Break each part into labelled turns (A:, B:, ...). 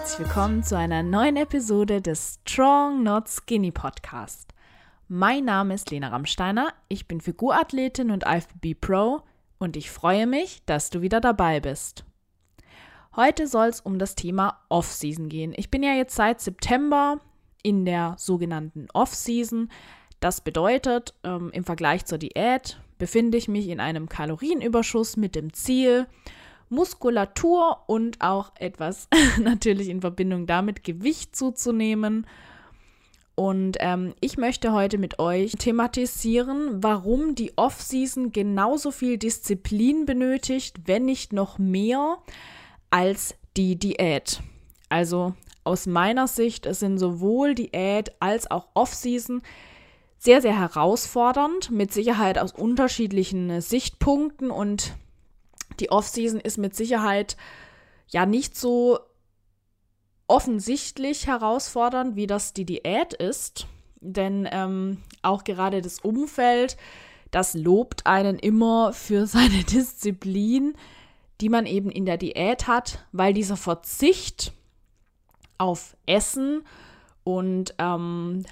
A: herzlich willkommen zu einer neuen Episode des Strong Not Skinny Podcast. Mein Name ist Lena Rammsteiner, ich bin Figurathletin und IFBB Pro und ich freue mich, dass du wieder dabei bist. Heute soll es um das Thema Off-Season gehen. Ich bin ja jetzt seit September in der sogenannten Off-Season. Das bedeutet, ähm, im Vergleich zur Diät befinde ich mich in einem Kalorienüberschuss mit dem Ziel, Muskulatur und auch etwas natürlich in Verbindung damit Gewicht zuzunehmen. Und ähm, ich möchte heute mit euch thematisieren, warum die Off-Season genauso viel Disziplin benötigt, wenn nicht noch mehr, als die Diät. Also aus meiner Sicht sind sowohl Diät als auch Off-Season sehr, sehr herausfordernd, mit Sicherheit aus unterschiedlichen Sichtpunkten und die Off-Season ist mit Sicherheit ja nicht so offensichtlich herausfordernd, wie das die Diät ist. Denn ähm, auch gerade das Umfeld, das lobt einen immer für seine Disziplin, die man eben in der Diät hat, weil dieser Verzicht auf Essen und ähm,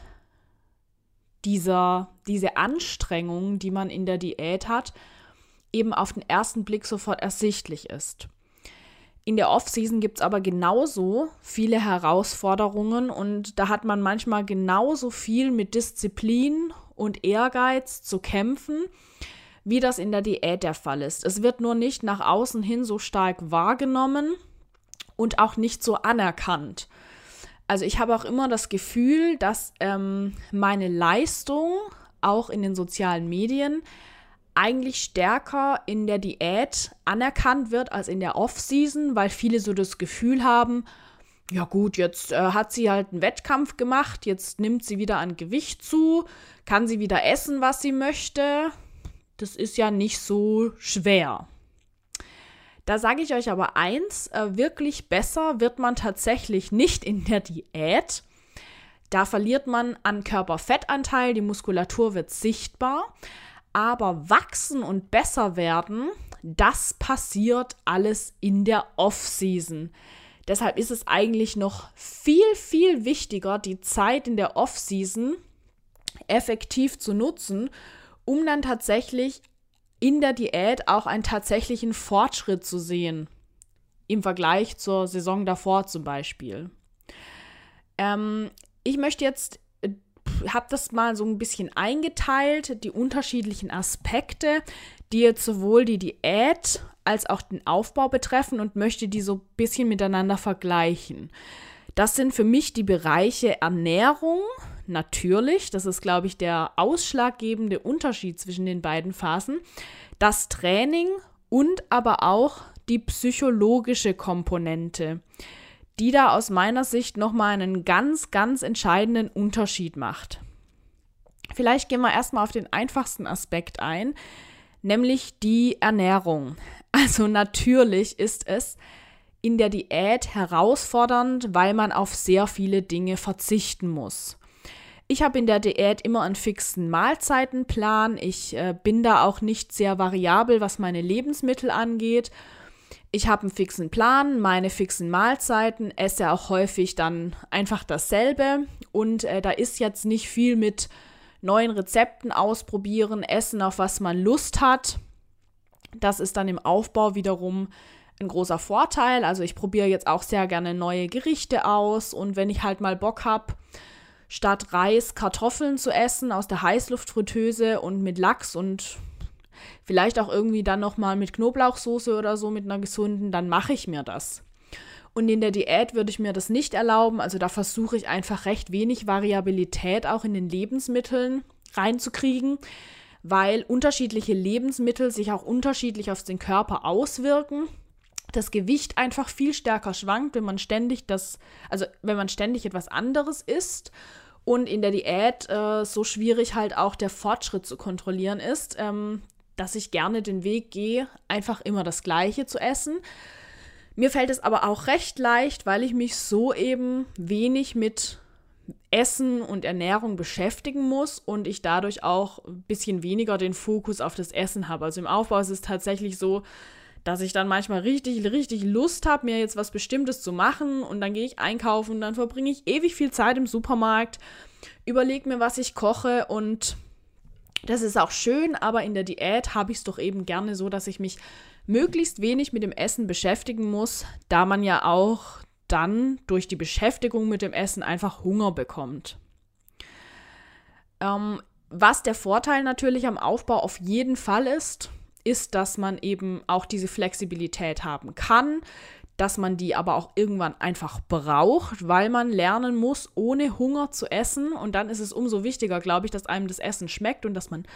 A: dieser, diese Anstrengung, die man in der Diät hat, eben auf den ersten Blick sofort ersichtlich ist. In der Off-Season gibt es aber genauso viele Herausforderungen und da hat man manchmal genauso viel mit Disziplin und Ehrgeiz zu kämpfen, wie das in der Diät der Fall ist. Es wird nur nicht nach außen hin so stark wahrgenommen und auch nicht so anerkannt. Also ich habe auch immer das Gefühl, dass ähm, meine Leistung auch in den sozialen Medien eigentlich stärker in der Diät anerkannt wird als in der Off-Season, weil viele so das Gefühl haben, ja gut, jetzt äh, hat sie halt einen Wettkampf gemacht, jetzt nimmt sie wieder an Gewicht zu, kann sie wieder essen, was sie möchte. Das ist ja nicht so schwer. Da sage ich euch aber eins, äh, wirklich besser wird man tatsächlich nicht in der Diät. Da verliert man an Körperfettanteil, die Muskulatur wird sichtbar. Aber wachsen und besser werden, das passiert alles in der Off-Season. Deshalb ist es eigentlich noch viel, viel wichtiger, die Zeit in der Off-Season effektiv zu nutzen, um dann tatsächlich in der Diät auch einen tatsächlichen Fortschritt zu sehen. Im Vergleich zur Saison davor zum Beispiel. Ähm, ich möchte jetzt habe das mal so ein bisschen eingeteilt, die unterschiedlichen Aspekte, die jetzt sowohl die Diät als auch den Aufbau betreffen und möchte die so ein bisschen miteinander vergleichen. Das sind für mich die Bereiche Ernährung, natürlich, das ist, glaube ich, der ausschlaggebende Unterschied zwischen den beiden Phasen, das Training und aber auch die psychologische Komponente die da aus meiner Sicht nochmal einen ganz, ganz entscheidenden Unterschied macht. Vielleicht gehen wir erstmal auf den einfachsten Aspekt ein, nämlich die Ernährung. Also natürlich ist es in der Diät herausfordernd, weil man auf sehr viele Dinge verzichten muss. Ich habe in der Diät immer einen fixen Mahlzeitenplan. Ich äh, bin da auch nicht sehr variabel, was meine Lebensmittel angeht ich habe einen fixen Plan, meine fixen Mahlzeiten, esse auch häufig dann einfach dasselbe und äh, da ist jetzt nicht viel mit neuen Rezepten ausprobieren, essen, auf was man Lust hat. Das ist dann im Aufbau wiederum ein großer Vorteil. Also ich probiere jetzt auch sehr gerne neue Gerichte aus und wenn ich halt mal Bock habe, statt Reis Kartoffeln zu essen aus der Heißluftfritteuse und mit Lachs und Vielleicht auch irgendwie dann nochmal mit Knoblauchsoße oder so, mit einer gesunden, dann mache ich mir das. Und in der Diät würde ich mir das nicht erlauben. Also da versuche ich einfach recht wenig Variabilität auch in den Lebensmitteln reinzukriegen, weil unterschiedliche Lebensmittel sich auch unterschiedlich auf den Körper auswirken. Das Gewicht einfach viel stärker schwankt, wenn man ständig das, also wenn man ständig etwas anderes isst. Und in der Diät äh, so schwierig halt auch der Fortschritt zu kontrollieren ist. Ähm, dass ich gerne den Weg gehe, einfach immer das Gleiche zu essen. Mir fällt es aber auch recht leicht, weil ich mich so eben wenig mit Essen und Ernährung beschäftigen muss und ich dadurch auch ein bisschen weniger den Fokus auf das Essen habe. Also im Aufbau ist es tatsächlich so, dass ich dann manchmal richtig, richtig Lust habe, mir jetzt was Bestimmtes zu machen und dann gehe ich einkaufen und dann verbringe ich ewig viel Zeit im Supermarkt, überlege mir, was ich koche und das ist auch schön, aber in der Diät habe ich es doch eben gerne so, dass ich mich möglichst wenig mit dem Essen beschäftigen muss, da man ja auch dann durch die Beschäftigung mit dem Essen einfach Hunger bekommt. Ähm, was der Vorteil natürlich am Aufbau auf jeden Fall ist, ist, dass man eben auch diese Flexibilität haben kann, dass man die aber auch irgendwann einfach braucht, weil man lernen muss, ohne Hunger zu essen. Und dann ist es umso wichtiger, glaube ich, dass einem das Essen schmeckt und dass man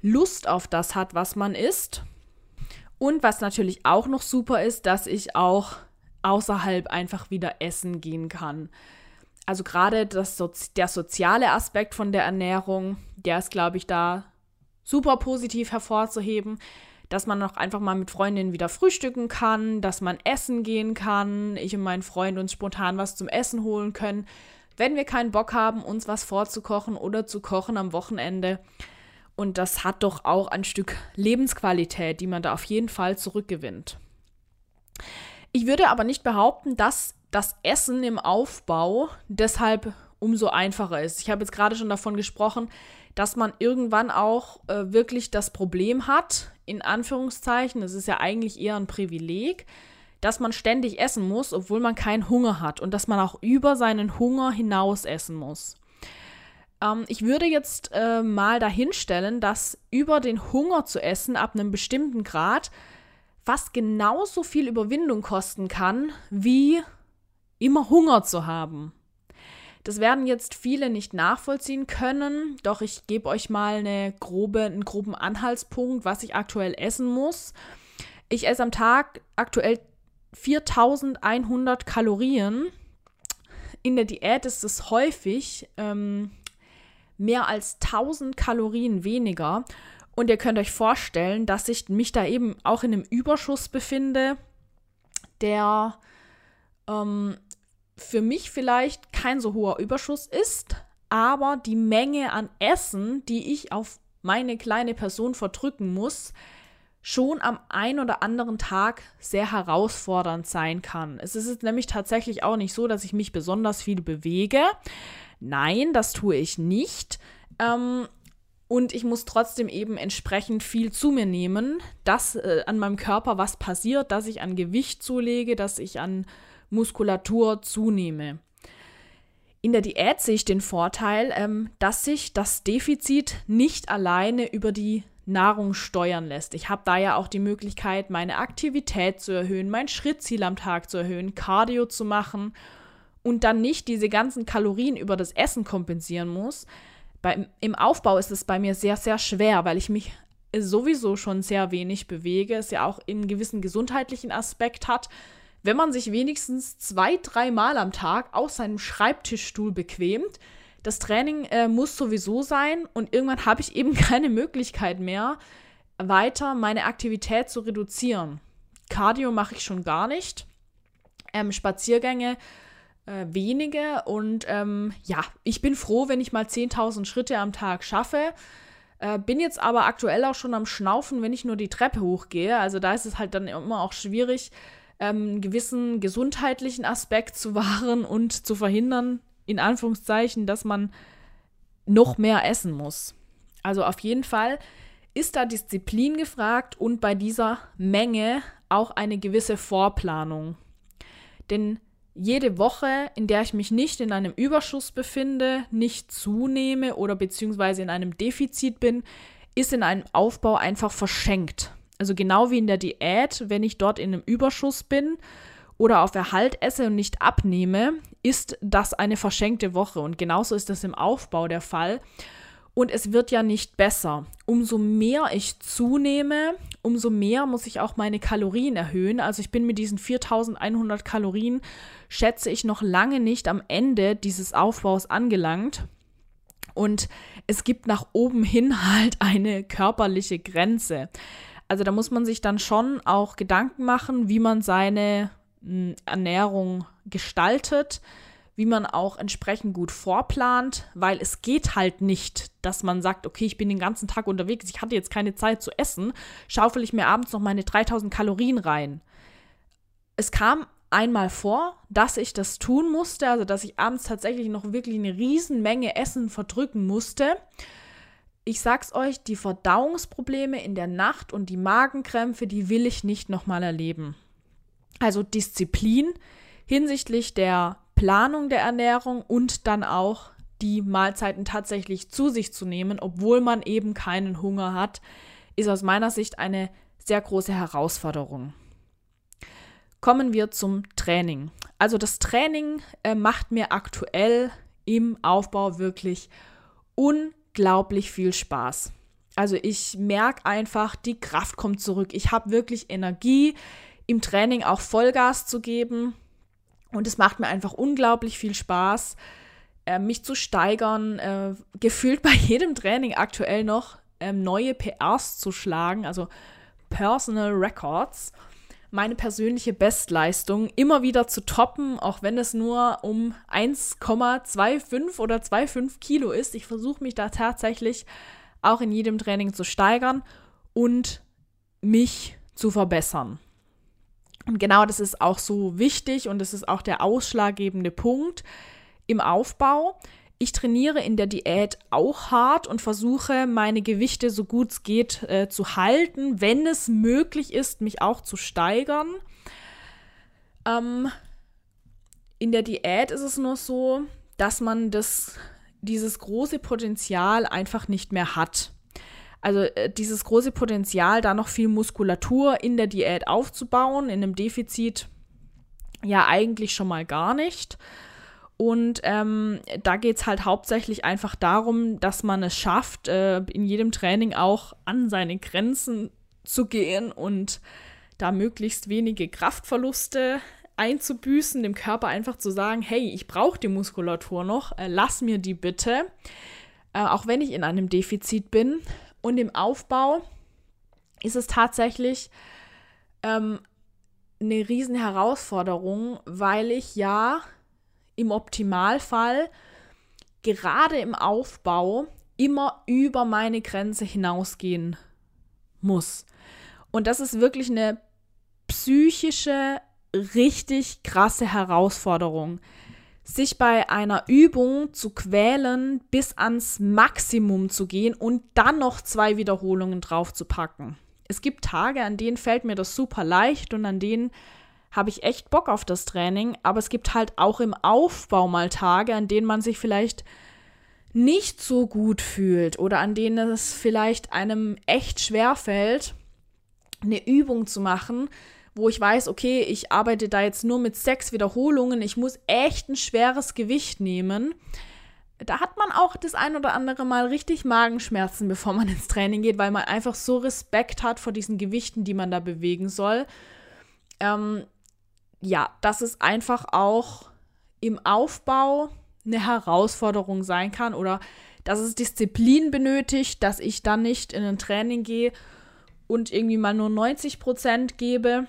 A: Lust auf das hat, was man isst. Und was natürlich auch noch super ist, dass ich auch außerhalb einfach wieder essen gehen kann. Also gerade das Sozi der soziale Aspekt von der Ernährung, der ist, glaube ich, da super positiv hervorzuheben, dass man auch einfach mal mit Freundinnen wieder frühstücken kann, dass man essen gehen kann, ich und mein Freund uns spontan was zum Essen holen können, wenn wir keinen Bock haben, uns was vorzukochen oder zu kochen am Wochenende. Und das hat doch auch ein Stück Lebensqualität, die man da auf jeden Fall zurückgewinnt. Ich würde aber nicht behaupten, dass das Essen im Aufbau deshalb umso einfacher ist. Ich habe jetzt gerade schon davon gesprochen, dass man irgendwann auch äh, wirklich das Problem hat, in Anführungszeichen, es ist ja eigentlich eher ein Privileg, dass man ständig essen muss, obwohl man keinen Hunger hat und dass man auch über seinen Hunger hinaus essen muss. Ähm, ich würde jetzt äh, mal dahinstellen, dass über den Hunger zu essen ab einem bestimmten Grad fast genauso viel Überwindung kosten kann, wie immer Hunger zu haben. Das werden jetzt viele nicht nachvollziehen können, doch ich gebe euch mal eine grobe, einen groben Anhaltspunkt, was ich aktuell essen muss. Ich esse am Tag aktuell 4100 Kalorien. In der Diät ist es häufig ähm, mehr als 1000 Kalorien weniger. Und ihr könnt euch vorstellen, dass ich mich da eben auch in einem Überschuss befinde, der ähm, für mich vielleicht kein so hoher Überschuss ist, aber die Menge an Essen, die ich auf meine kleine Person verdrücken muss, schon am ein oder anderen Tag sehr herausfordernd sein kann. Es ist nämlich tatsächlich auch nicht so, dass ich mich besonders viel bewege. Nein, das tue ich nicht. Ähm, und ich muss trotzdem eben entsprechend viel zu mir nehmen, dass äh, an meinem Körper was passiert, dass ich an Gewicht zulege, dass ich an Muskulatur zunehme. In der Diät sehe ich den Vorteil, ähm, dass sich das Defizit nicht alleine über die Nahrung steuern lässt. Ich habe da ja auch die Möglichkeit, meine Aktivität zu erhöhen, mein Schrittziel am Tag zu erhöhen, Cardio zu machen und dann nicht diese ganzen Kalorien über das Essen kompensieren muss, bei, Im Aufbau ist es bei mir sehr, sehr schwer, weil ich mich sowieso schon sehr wenig bewege, es ja auch einen gewissen gesundheitlichen Aspekt hat. Wenn man sich wenigstens zwei, dreimal am Tag aus seinem Schreibtischstuhl bequemt, das Training äh, muss sowieso sein und irgendwann habe ich eben keine Möglichkeit mehr, weiter meine Aktivität zu reduzieren. Cardio mache ich schon gar nicht. Ähm, Spaziergänge äh, wenige. Und ähm, ja, ich bin froh, wenn ich mal 10.000 Schritte am Tag schaffe. Äh, bin jetzt aber aktuell auch schon am Schnaufen, wenn ich nur die Treppe hochgehe. Also da ist es halt dann immer auch schwierig, ähm, einen gewissen gesundheitlichen Aspekt zu wahren und zu verhindern, in Anführungszeichen, dass man noch mehr essen muss. Also auf jeden Fall ist da Disziplin gefragt und bei dieser Menge auch eine gewisse Vorplanung. Denn jede Woche, in der ich mich nicht in einem Überschuss befinde, nicht zunehme oder beziehungsweise in einem Defizit bin, ist in einem Aufbau einfach verschenkt. Also genau wie in der Diät, wenn ich dort in einem Überschuss bin oder auf Erhalt esse und nicht abnehme, ist das eine verschenkte Woche. Und genauso ist das im Aufbau der Fall. Und es wird ja nicht besser. Umso mehr ich zunehme, umso mehr muss ich auch meine Kalorien erhöhen. Also ich bin mit diesen 4100 Kalorien, schätze ich, noch lange nicht am Ende dieses Aufbaus angelangt. Und es gibt nach oben hin halt eine körperliche Grenze. Also da muss man sich dann schon auch Gedanken machen, wie man seine hm, Ernährung gestaltet, wie man auch entsprechend gut vorplant, weil es geht halt nicht, dass man sagt, okay, ich bin den ganzen Tag unterwegs, ich hatte jetzt keine Zeit zu essen, schaufel ich mir abends noch meine 3000 Kalorien rein. Es kam einmal vor, dass ich das tun musste, also dass ich abends tatsächlich noch wirklich eine Riesenmenge Essen verdrücken musste. Ich sag's euch, die Verdauungsprobleme in der Nacht und die Magenkrämpfe, die will ich nicht nochmal erleben. Also Disziplin hinsichtlich der Planung der Ernährung und dann auch die Mahlzeiten tatsächlich zu sich zu nehmen, obwohl man eben keinen Hunger hat, ist aus meiner Sicht eine sehr große Herausforderung. Kommen wir zum Training. Also das Training äh, macht mir aktuell im Aufbau wirklich unglaublich viel Spaß. Also ich merke einfach, die Kraft kommt zurück. Ich habe wirklich Energie, im Training auch Vollgas zu geben. Und es macht mir einfach unglaublich viel Spaß, äh, mich zu steigern, äh, gefühlt bei jedem Training aktuell noch äh, neue PRs zu schlagen, also Personal Records meine persönliche Bestleistung immer wieder zu toppen, auch wenn es nur um 1,25 oder 2,5 Kilo ist. Ich versuche mich da tatsächlich auch in jedem Training zu steigern und mich zu verbessern. Und genau das ist auch so wichtig und das ist auch der ausschlaggebende Punkt im Aufbau. Ich trainiere in der Diät auch hart und versuche, meine Gewichte so gut es geht äh, zu halten, wenn es möglich ist, mich auch zu steigern. Ähm, in der Diät ist es nur so, dass man das, dieses große Potenzial einfach nicht mehr hat. Also äh, dieses große Potenzial, da noch viel Muskulatur in der Diät aufzubauen, in einem Defizit ja eigentlich schon mal gar nicht. Und ähm, da geht es halt hauptsächlich einfach darum, dass man es schafft, äh, in jedem Training auch an seine Grenzen zu gehen und da möglichst wenige Kraftverluste einzubüßen, dem Körper einfach zu sagen, hey, ich brauche die Muskulatur noch, äh, lass mir die bitte, äh, auch wenn ich in einem Defizit bin. Und im Aufbau ist es tatsächlich ähm, eine Herausforderung, weil ich ja im Optimalfall gerade im Aufbau immer über meine Grenze hinausgehen muss. Und das ist wirklich eine psychische, richtig krasse Herausforderung. Sich bei einer Übung zu quälen, bis ans Maximum zu gehen und dann noch zwei Wiederholungen drauf zu packen. Es gibt Tage, an denen fällt mir das super leicht und an denen habe ich echt Bock auf das Training, aber es gibt halt auch im Aufbau mal Tage, an denen man sich vielleicht nicht so gut fühlt oder an denen es vielleicht einem echt schwer fällt, eine Übung zu machen, wo ich weiß, okay, ich arbeite da jetzt nur mit sechs Wiederholungen, ich muss echt ein schweres Gewicht nehmen. Da hat man auch das ein oder andere Mal richtig Magenschmerzen, bevor man ins Training geht, weil man einfach so Respekt hat vor diesen Gewichten, die man da bewegen soll. Ähm, ja, dass es einfach auch im Aufbau eine Herausforderung sein kann oder dass es Disziplin benötigt, dass ich dann nicht in ein Training gehe und irgendwie mal nur 90 Prozent gebe,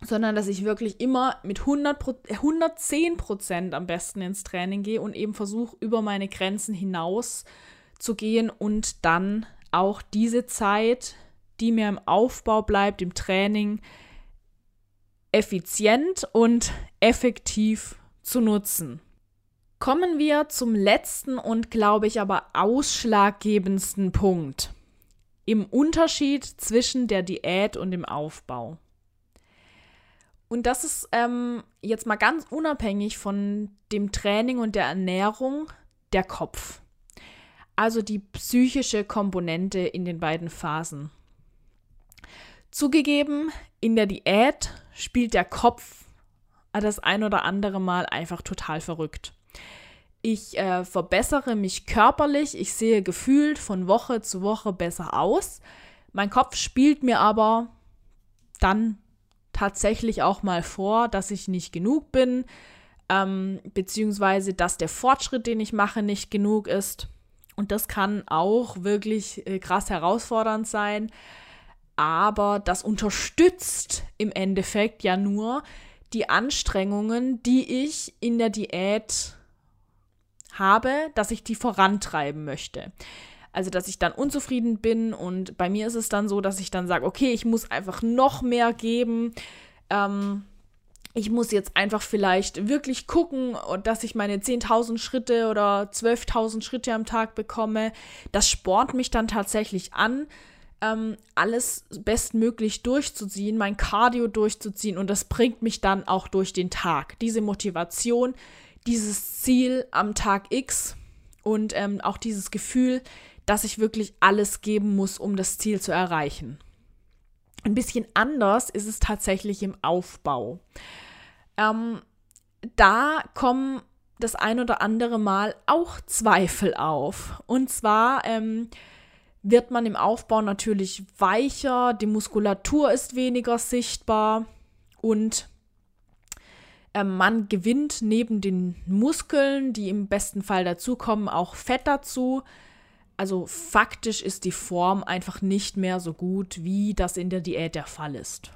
A: sondern dass ich wirklich immer mit 100 110 Prozent am besten ins Training gehe und eben versuche, über meine Grenzen hinaus zu gehen und dann auch diese Zeit, die mir im Aufbau bleibt, im Training, effizient und effektiv zu nutzen. Kommen wir zum letzten und glaube ich aber ausschlaggebendsten Punkt im Unterschied zwischen der Diät und dem Aufbau. Und das ist ähm, jetzt mal ganz unabhängig von dem Training und der Ernährung der Kopf. Also die psychische Komponente in den beiden Phasen. Zugegeben, in der Diät spielt der Kopf das ein oder andere Mal einfach total verrückt. Ich äh, verbessere mich körperlich, ich sehe gefühlt von Woche zu Woche besser aus. Mein Kopf spielt mir aber dann tatsächlich auch mal vor, dass ich nicht genug bin, ähm, beziehungsweise dass der Fortschritt, den ich mache, nicht genug ist. Und das kann auch wirklich äh, krass herausfordernd sein aber das unterstützt im Endeffekt ja nur, die Anstrengungen, die ich in der Diät habe, dass ich die vorantreiben möchte. Also, dass ich dann unzufrieden bin und bei mir ist es dann so, dass ich dann sage, okay, ich muss einfach noch mehr geben. Ähm, ich muss jetzt einfach vielleicht wirklich gucken, dass ich meine 10.000 Schritte oder 12.000 Schritte am Tag bekomme. Das spornt mich dann tatsächlich an, ähm, alles bestmöglich durchzuziehen, mein Cardio durchzuziehen und das bringt mich dann auch durch den Tag. Diese Motivation, dieses Ziel am Tag X und ähm, auch dieses Gefühl, dass ich wirklich alles geben muss, um das Ziel zu erreichen. Ein bisschen anders ist es tatsächlich im Aufbau. Ähm, da kommen das ein oder andere Mal auch Zweifel auf. Und zwar ähm, wird man im Aufbau natürlich weicher, die Muskulatur ist weniger sichtbar und äh, man gewinnt neben den Muskeln, die im besten Fall dazukommen, auch Fett dazu. Also faktisch ist die Form einfach nicht mehr so gut, wie das in der Diät der Fall ist.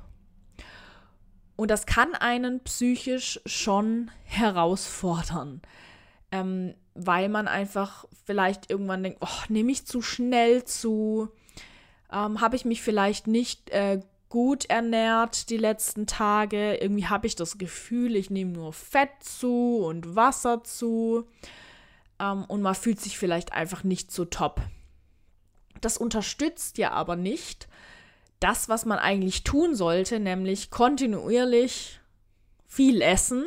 A: Und das kann einen psychisch schon herausfordern, ähm, weil man einfach vielleicht irgendwann denkt, oh, nehme ich zu schnell zu, ähm, habe ich mich vielleicht nicht äh, gut ernährt die letzten Tage, irgendwie habe ich das Gefühl, ich nehme nur Fett zu und Wasser zu ähm, und man fühlt sich vielleicht einfach nicht so top. Das unterstützt ja aber nicht, das, was man eigentlich tun sollte, nämlich kontinuierlich viel essen.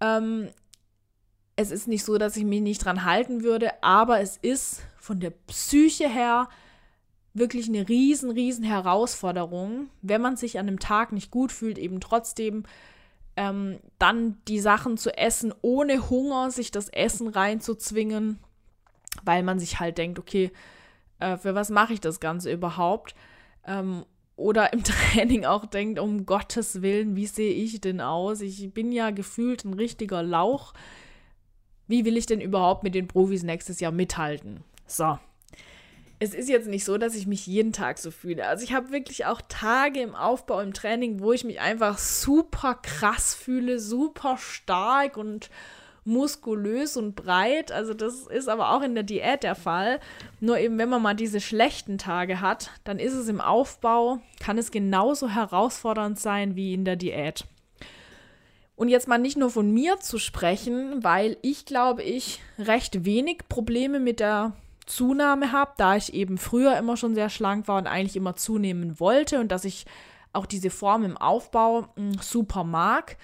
A: Ähm, es ist nicht so, dass ich mich nicht dran halten würde, aber es ist von der Psyche her wirklich eine riesen, riesen Herausforderung, wenn man sich an einem Tag nicht gut fühlt, eben trotzdem ähm, dann die Sachen zu essen, ohne Hunger sich das Essen reinzuzwingen, weil man sich halt denkt, okay, äh, für was mache ich das Ganze überhaupt? ähm, oder im Training auch denkt, um Gottes Willen, wie sehe ich denn aus? Ich bin ja gefühlt ein richtiger Lauch. Wie will ich denn überhaupt mit den Profis nächstes Jahr mithalten? So. Es ist jetzt nicht so, dass ich mich jeden Tag so fühle. Also ich habe wirklich auch Tage im Aufbau, im Training, wo ich mich einfach super krass fühle, super stark und muskulös und breit. Also das ist aber auch in der Diät der Fall. Nur eben, wenn man mal diese schlechten Tage hat, dann ist es im Aufbau, kann es genauso herausfordernd sein wie in der Diät. Und jetzt mal nicht nur von mir zu sprechen, weil ich glaube, ich recht wenig Probleme mit der Zunahme habe, da ich eben früher immer schon sehr schlank war und eigentlich immer zunehmen wollte und dass ich auch diese Form im Aufbau mh, hm, super mag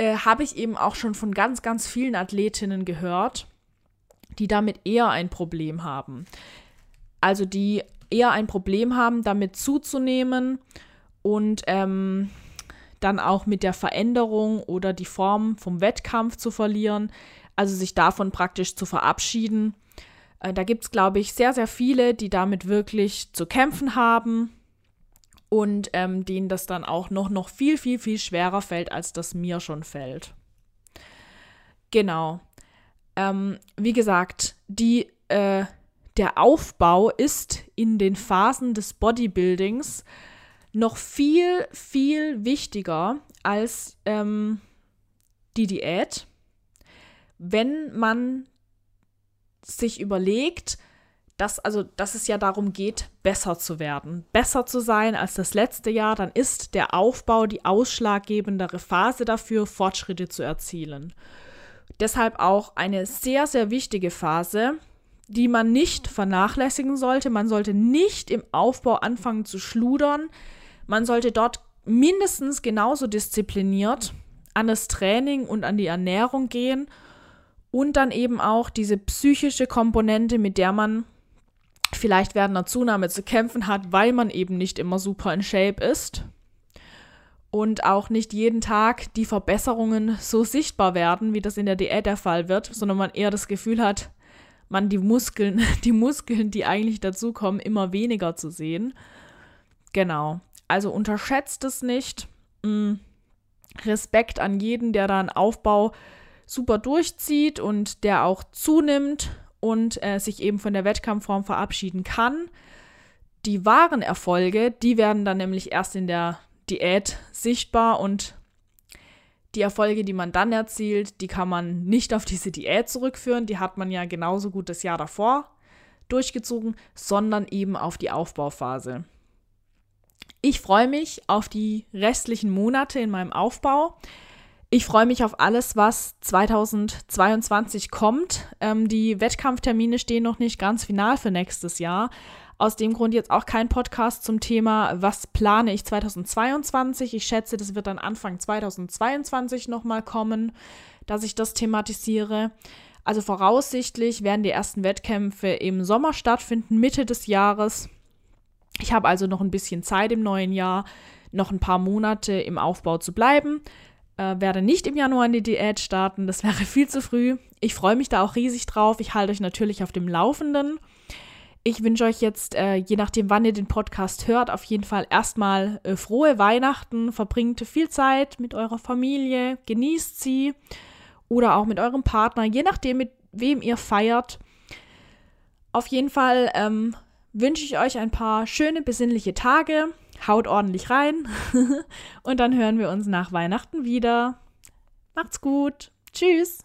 A: äh, habe ich eben auch schon von ganz, ganz vielen Athletinnen gehört, die damit eher ein Problem haben. Also die eher ein Problem haben, damit zuzunehmen und ähm, dann auch mit der Veränderung oder die Form vom Wettkampf zu verlieren, also sich davon praktisch zu verabschieden. Äh, da gibt es, glaube ich, sehr, sehr viele, die damit wirklich zu kämpfen haben und ähm, denen das dann auch noch, noch viel, viel, viel schwerer fällt, als das mir schon fällt. Genau. Ähm, wie gesagt, die, äh, der Aufbau ist in den Phasen des Bodybuildings noch viel, viel wichtiger als ähm, die Diät, wenn man sich überlegt, dass, also, dass es ja darum geht, besser zu werden, besser zu sein als das letzte Jahr, dann ist der Aufbau die ausschlaggebendere Phase dafür, Fortschritte zu erzielen. Deshalb auch eine sehr, sehr wichtige Phase, die man nicht vernachlässigen sollte. Man sollte nicht im Aufbau anfangen zu schludern. Man sollte dort mindestens genauso diszipliniert an das Training und an die Ernährung gehen und dann eben auch diese psychische Komponente, mit der man vielleicht während einer Zunahme zu kämpfen hat, weil man eben nicht immer super in Shape ist und auch nicht jeden Tag die Verbesserungen so sichtbar werden, wie das in der Diät der Fall wird, sondern man eher das Gefühl hat, man die Muskeln, die Muskeln, die eigentlich dazukommen, immer weniger zu sehen. Genau. Also unterschätzt es nicht. Mm. Respekt an jeden, der da einen Aufbau super durchzieht und der auch zunimmt und äh, sich eben von der Wettkampfform verabschieden kann. Die wahren Erfolge, die werden dann nämlich erst in der Diät sichtbar und die Erfolge, die man dann erzielt, die kann man nicht auf diese Diät zurückführen. Die hat man ja genauso gut das Jahr davor durchgezogen, sondern eben auf die Aufbauphase. Ich freue mich auf die restlichen Monate in meinem Aufbau. Ich freue mich auf alles, was 2022 kommt. Ähm, die Wettkampftermine stehen noch nicht ganz final für nächstes Jahr. Aus dem Grund jetzt auch kein Podcast zum Thema, was plane ich 2022. Ich schätze, das wird dann Anfang 2022 nochmal kommen, dass ich das thematisiere. Also voraussichtlich werden die ersten Wettkämpfe im Sommer stattfinden, Mitte des Jahres. Ich habe also noch ein bisschen Zeit im neuen Jahr, noch ein paar Monate im Aufbau zu bleiben. Äh, werde nicht im Januar in die Diät starten, das wäre viel zu früh. Ich freue mich da auch riesig drauf. Ich halte euch natürlich auf dem Laufenden. Ich wünsche euch jetzt, äh, je nachdem, wann ihr den Podcast hört, auf jeden Fall erstmal äh, frohe Weihnachten. Verbringt viel Zeit mit eurer Familie, genießt sie oder auch mit eurem Partner, je nachdem, mit wem ihr feiert. Auf jeden Fall ähm, wünsche ich euch ein paar schöne, besinnliche Tage. Haut ordentlich rein und dann hören wir uns nach Weihnachten wieder. Macht's gut. Tschüss.